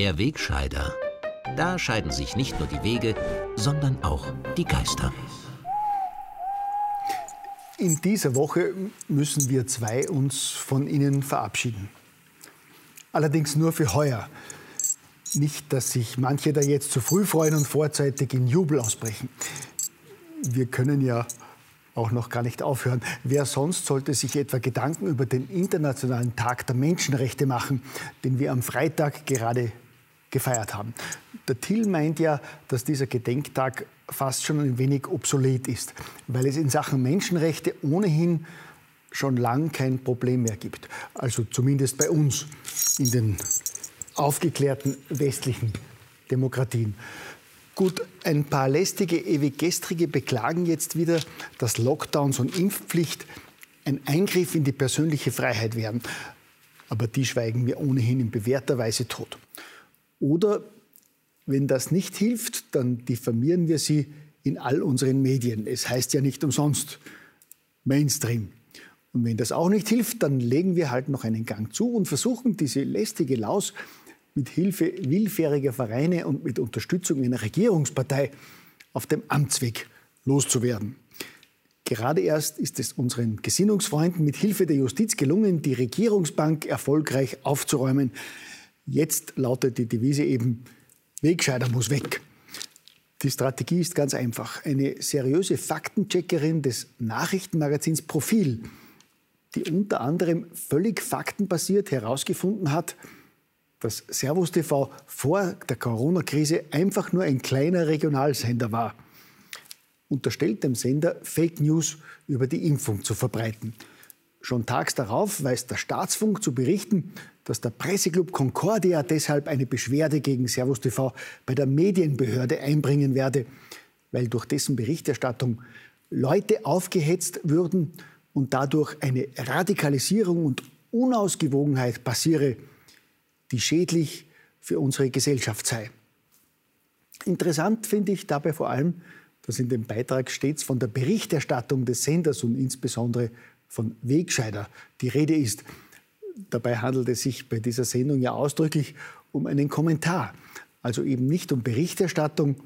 Der Wegscheider. Da scheiden sich nicht nur die Wege, sondern auch die Geister. In dieser Woche müssen wir zwei uns von Ihnen verabschieden. Allerdings nur für heuer. Nicht, dass sich manche da jetzt zu früh freuen und vorzeitig in Jubel ausbrechen. Wir können ja auch noch gar nicht aufhören. Wer sonst sollte sich etwa Gedanken über den Internationalen Tag der Menschenrechte machen, den wir am Freitag gerade gefeiert haben. Der Till meint ja, dass dieser Gedenktag fast schon ein wenig obsolet ist, weil es in Sachen Menschenrechte ohnehin schon lang kein Problem mehr gibt. Also zumindest bei uns in den aufgeklärten westlichen Demokratien. Gut, ein paar lästige, ewig gestrige beklagen jetzt wieder, dass Lockdowns und Impfpflicht ein Eingriff in die persönliche Freiheit werden. Aber die schweigen wir ohnehin in bewährter Weise tot. Oder wenn das nicht hilft, dann diffamieren wir sie in all unseren Medien. Es heißt ja nicht umsonst Mainstream. Und wenn das auch nicht hilft, dann legen wir halt noch einen Gang zu und versuchen diese lästige Laus mit Hilfe willfähriger Vereine und mit Unterstützung einer Regierungspartei auf dem Amtsweg loszuwerden. Gerade erst ist es unseren Gesinnungsfreunden mit Hilfe der Justiz gelungen, die Regierungsbank erfolgreich aufzuräumen. Jetzt lautet die Devise eben, Wegscheider muss weg. Die Strategie ist ganz einfach. Eine seriöse Faktencheckerin des Nachrichtenmagazins Profil, die unter anderem völlig faktenbasiert herausgefunden hat, dass Servus TV vor der Corona-Krise einfach nur ein kleiner Regionalsender war. Unterstellt dem Sender, Fake News über die Impfung zu verbreiten. Schon tags darauf weiß der Staatsfunk zu berichten, dass der Presseclub Concordia deshalb eine Beschwerde gegen Servus TV bei der Medienbehörde einbringen werde, weil durch dessen Berichterstattung Leute aufgehetzt würden und dadurch eine Radikalisierung und Unausgewogenheit passiere, die schädlich für unsere Gesellschaft sei. Interessant finde ich dabei vor allem, dass in dem Beitrag stets von der Berichterstattung des Senders und insbesondere von Wegscheider die Rede ist. Dabei handelt es sich bei dieser Sendung ja ausdrücklich um einen Kommentar, also eben nicht um Berichterstattung,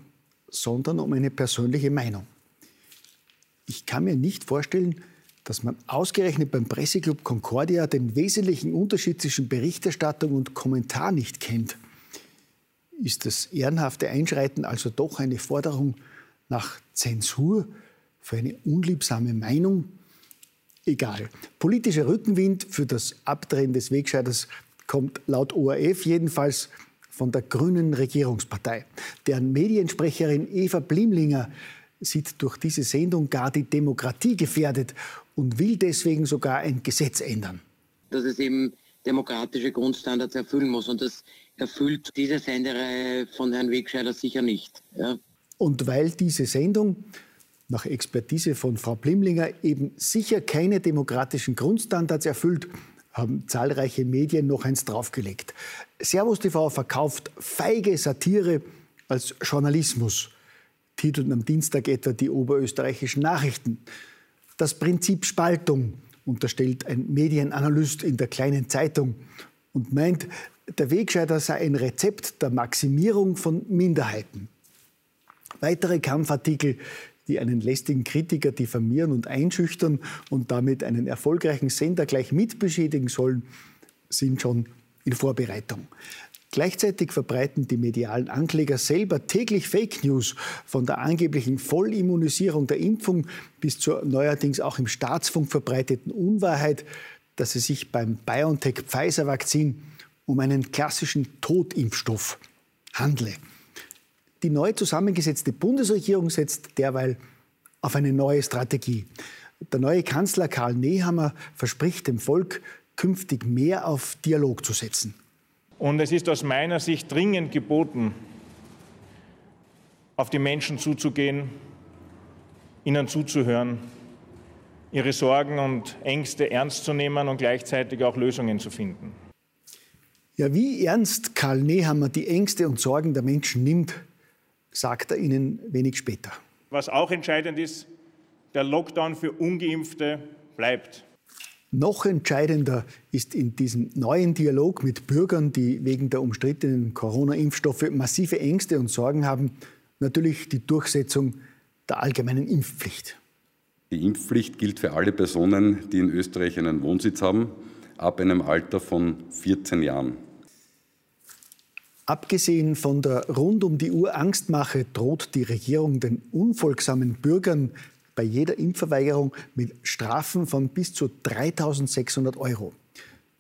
sondern um eine persönliche Meinung. Ich kann mir nicht vorstellen, dass man ausgerechnet beim Presseclub Concordia den wesentlichen Unterschied zwischen Berichterstattung und Kommentar nicht kennt. Ist das ehrenhafte Einschreiten also doch eine Forderung nach Zensur für eine unliebsame Meinung? Egal. Politischer Rückenwind für das Abdrehen des Wegscheiders kommt laut ORF jedenfalls von der grünen Regierungspartei. Deren Mediensprecherin Eva Blimlinger sieht durch diese Sendung gar die Demokratie gefährdet und will deswegen sogar ein Gesetz ändern. Dass es eben demokratische Grundstandards erfüllen muss. Und das erfüllt diese Sendereihe von Herrn Wegscheider sicher nicht. Ja. Und weil diese Sendung nach Expertise von Frau Blimlinger eben sicher keine demokratischen Grundstandards erfüllt, haben zahlreiche Medien noch eins draufgelegt. Servus TV verkauft feige Satire als Journalismus, titelten am Dienstag etwa die oberösterreichischen Nachrichten. Das Prinzip Spaltung unterstellt ein Medienanalyst in der kleinen Zeitung und meint, der Wegscheider sei ein Rezept der Maximierung von Minderheiten. Weitere Kampfartikel, die einen lästigen Kritiker diffamieren und einschüchtern und damit einen erfolgreichen Sender gleich mitbeschädigen sollen, sind schon in Vorbereitung. Gleichzeitig verbreiten die medialen Ankläger selber täglich Fake News von der angeblichen Vollimmunisierung der Impfung bis zur neuerdings auch im Staatsfunk verbreiteten Unwahrheit, dass es sich beim BioNTech-Pfizer-Vakzin um einen klassischen Totimpfstoff handle. Die neu zusammengesetzte Bundesregierung setzt derweil auf eine neue Strategie. Der neue Kanzler Karl Nehammer verspricht dem Volk, künftig mehr auf Dialog zu setzen. Und es ist aus meiner Sicht dringend geboten, auf die Menschen zuzugehen, ihnen zuzuhören, ihre Sorgen und Ängste ernst zu nehmen und gleichzeitig auch Lösungen zu finden. Ja, wie ernst Karl Nehammer die Ängste und Sorgen der Menschen nimmt, sagt er Ihnen wenig später. Was auch entscheidend ist, der Lockdown für ungeimpfte bleibt. Noch entscheidender ist in diesem neuen Dialog mit Bürgern, die wegen der umstrittenen Corona-Impfstoffe massive Ängste und Sorgen haben, natürlich die Durchsetzung der allgemeinen Impfpflicht. Die Impfpflicht gilt für alle Personen, die in Österreich einen Wohnsitz haben, ab einem Alter von 14 Jahren. Abgesehen von der rund um die Uhr Angstmache droht die Regierung den unfolgsamen Bürgern bei jeder Impfverweigerung mit Strafen von bis zu 3.600 Euro.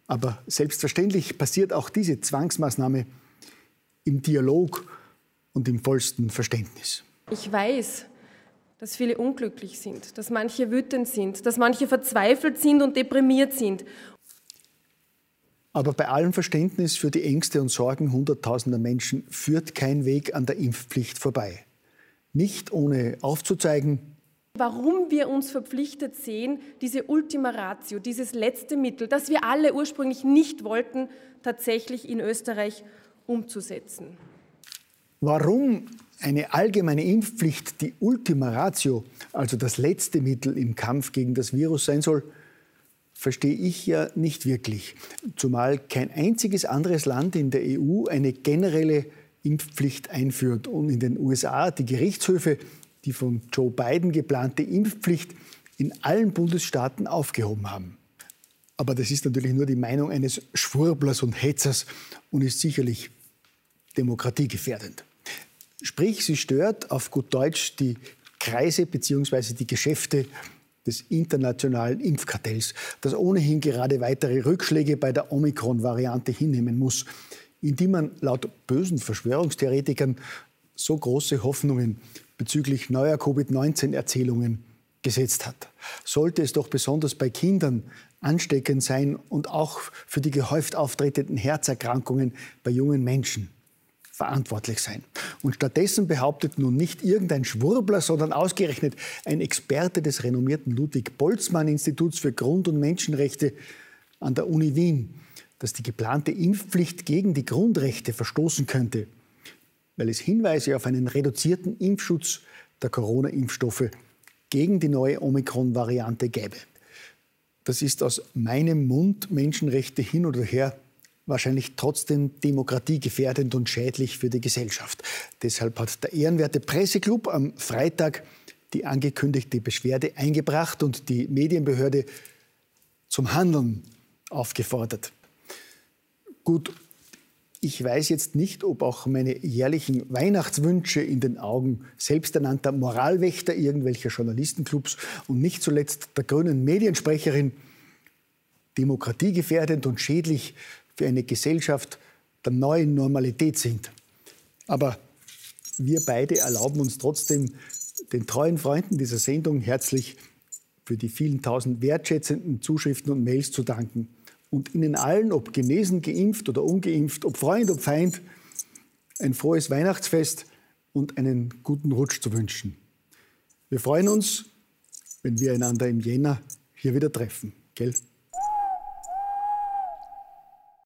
Aber selbstverständlich passiert auch diese Zwangsmaßnahme im Dialog und im vollsten Verständnis. Ich weiß, dass viele unglücklich sind, dass manche wütend sind, dass manche verzweifelt sind und deprimiert sind. Aber bei allem Verständnis für die Ängste und Sorgen hunderttausender Menschen führt kein Weg an der Impfpflicht vorbei. Nicht ohne aufzuzeigen, warum wir uns verpflichtet sehen, diese Ultima Ratio, dieses letzte Mittel, das wir alle ursprünglich nicht wollten, tatsächlich in Österreich umzusetzen. Warum eine allgemeine Impfpflicht die Ultima Ratio, also das letzte Mittel im Kampf gegen das Virus sein soll, verstehe ich ja nicht wirklich. Zumal kein einziges anderes Land in der EU eine generelle Impfpflicht einführt und in den USA die Gerichtshöfe die von Joe Biden geplante Impfpflicht in allen Bundesstaaten aufgehoben haben. Aber das ist natürlich nur die Meinung eines Schwurblers und Hetzers und ist sicherlich demokratiegefährdend. Sprich, sie stört auf gut Deutsch die Kreise bzw. die Geschäfte des internationalen Impfkartells, das ohnehin gerade weitere Rückschläge bei der Omikron-Variante hinnehmen muss, in die man laut bösen Verschwörungstheoretikern so große Hoffnungen bezüglich neuer Covid-19-Erzählungen gesetzt hat. Sollte es doch besonders bei Kindern ansteckend sein und auch für die gehäuft auftretenden Herzerkrankungen bei jungen Menschen verantwortlich sein. Und stattdessen behauptet nun nicht irgendein Schwurbler, sondern ausgerechnet ein Experte des renommierten Ludwig-Boltzmann-Instituts für Grund- und Menschenrechte an der Uni Wien, dass die geplante Impfpflicht gegen die Grundrechte verstoßen könnte, weil es Hinweise auf einen reduzierten Impfschutz der Corona-Impfstoffe gegen die neue Omikron-Variante gäbe. Das ist aus meinem Mund Menschenrechte hin oder her wahrscheinlich trotzdem demokratiegefährdend und schädlich für die Gesellschaft. Deshalb hat der ehrenwerte Presseclub am Freitag die angekündigte Beschwerde eingebracht und die Medienbehörde zum Handeln aufgefordert. Gut, ich weiß jetzt nicht, ob auch meine jährlichen Weihnachtswünsche in den Augen selbsternannter Moralwächter irgendwelcher Journalistenclubs und nicht zuletzt der grünen Mediensprecherin demokratiegefährdend und schädlich für eine Gesellschaft der neuen Normalität sind. Aber wir beide erlauben uns trotzdem, den treuen Freunden dieser Sendung herzlich für die vielen tausend wertschätzenden Zuschriften und Mails zu danken und Ihnen allen, ob genesen, geimpft oder ungeimpft, ob Freund, ob Feind, ein frohes Weihnachtsfest und einen guten Rutsch zu wünschen. Wir freuen uns, wenn wir einander im Jänner hier wieder treffen. Gell?